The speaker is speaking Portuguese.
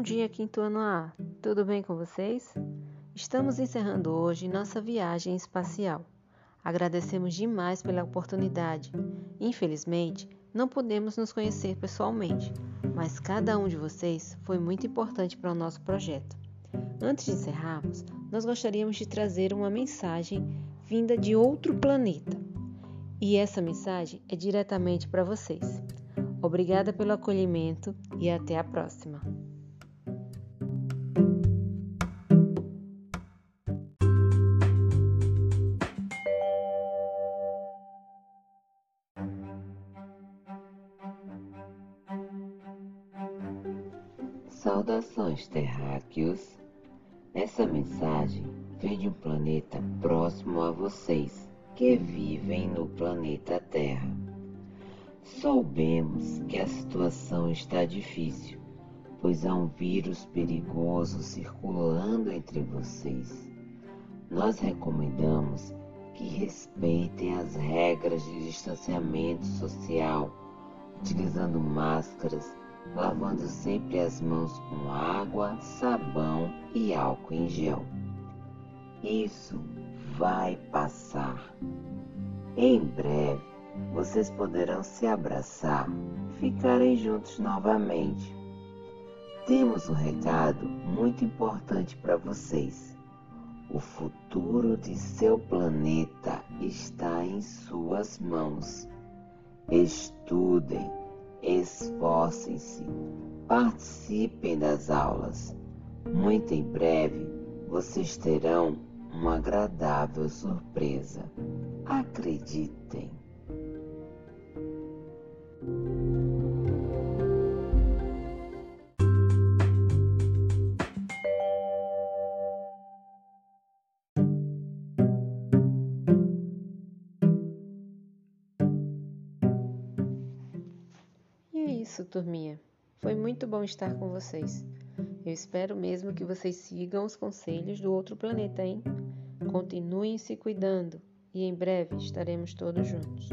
dia, quinto ano A. Tudo bem com vocês? Estamos encerrando hoje nossa viagem espacial. Agradecemos demais pela oportunidade. Infelizmente, não podemos nos conhecer pessoalmente, mas cada um de vocês foi muito importante para o nosso projeto. Antes de encerrarmos, nós gostaríamos de trazer uma mensagem vinda de outro planeta. E essa mensagem é diretamente para vocês. Obrigada pelo acolhimento e até a próxima. Saudações, terráqueos. Essa mensagem vem de um planeta próximo a vocês que vivem no planeta Terra. Soubemos que a situação está difícil, pois há um vírus perigoso circulando entre vocês. Nós recomendamos que respeitem as regras de distanciamento social, utilizando máscaras, lavando sempre as mãos com água, sabão e álcool em gel. Isso vai passar. Em breve, vocês poderão se abraçar, ficarem juntos novamente. Temos um recado muito importante para vocês. O futuro de seu planeta está em suas mãos. Estudem, esforcem-se, participem das aulas. Muito em breve vocês terão uma agradável surpresa. Acreditem. Isso, turminha. Foi muito bom estar com vocês. Eu espero mesmo que vocês sigam os conselhos do outro planeta, hein? Continuem se cuidando e em breve estaremos todos juntos.